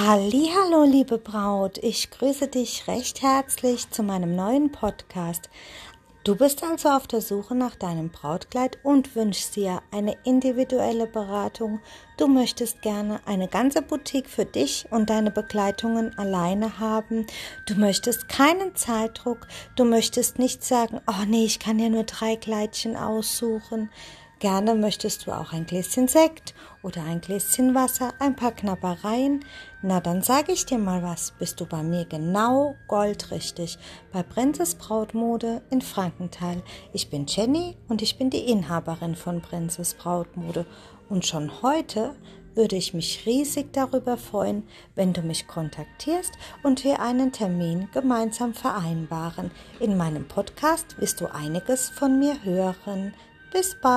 Hallo, liebe Braut, ich grüße dich recht herzlich zu meinem neuen Podcast. Du bist also auf der Suche nach deinem Brautkleid und wünschst dir eine individuelle Beratung. Du möchtest gerne eine ganze Boutique für dich und deine Begleitungen alleine haben. Du möchtest keinen Zeitdruck. Du möchtest nicht sagen, oh nee, ich kann ja nur drei Kleidchen aussuchen. Gerne möchtest du auch ein Gläschen Sekt oder ein Gläschen Wasser, ein paar Knappereien. Na, dann sage ich dir mal was. Bist du bei mir genau goldrichtig bei Prinzess Brautmode in Frankenthal. Ich bin Jenny und ich bin die Inhaberin von Prinzess Brautmode. Und schon heute würde ich mich riesig darüber freuen, wenn du mich kontaktierst und wir einen Termin gemeinsam vereinbaren. In meinem Podcast wirst du einiges von mir hören. Bis bald.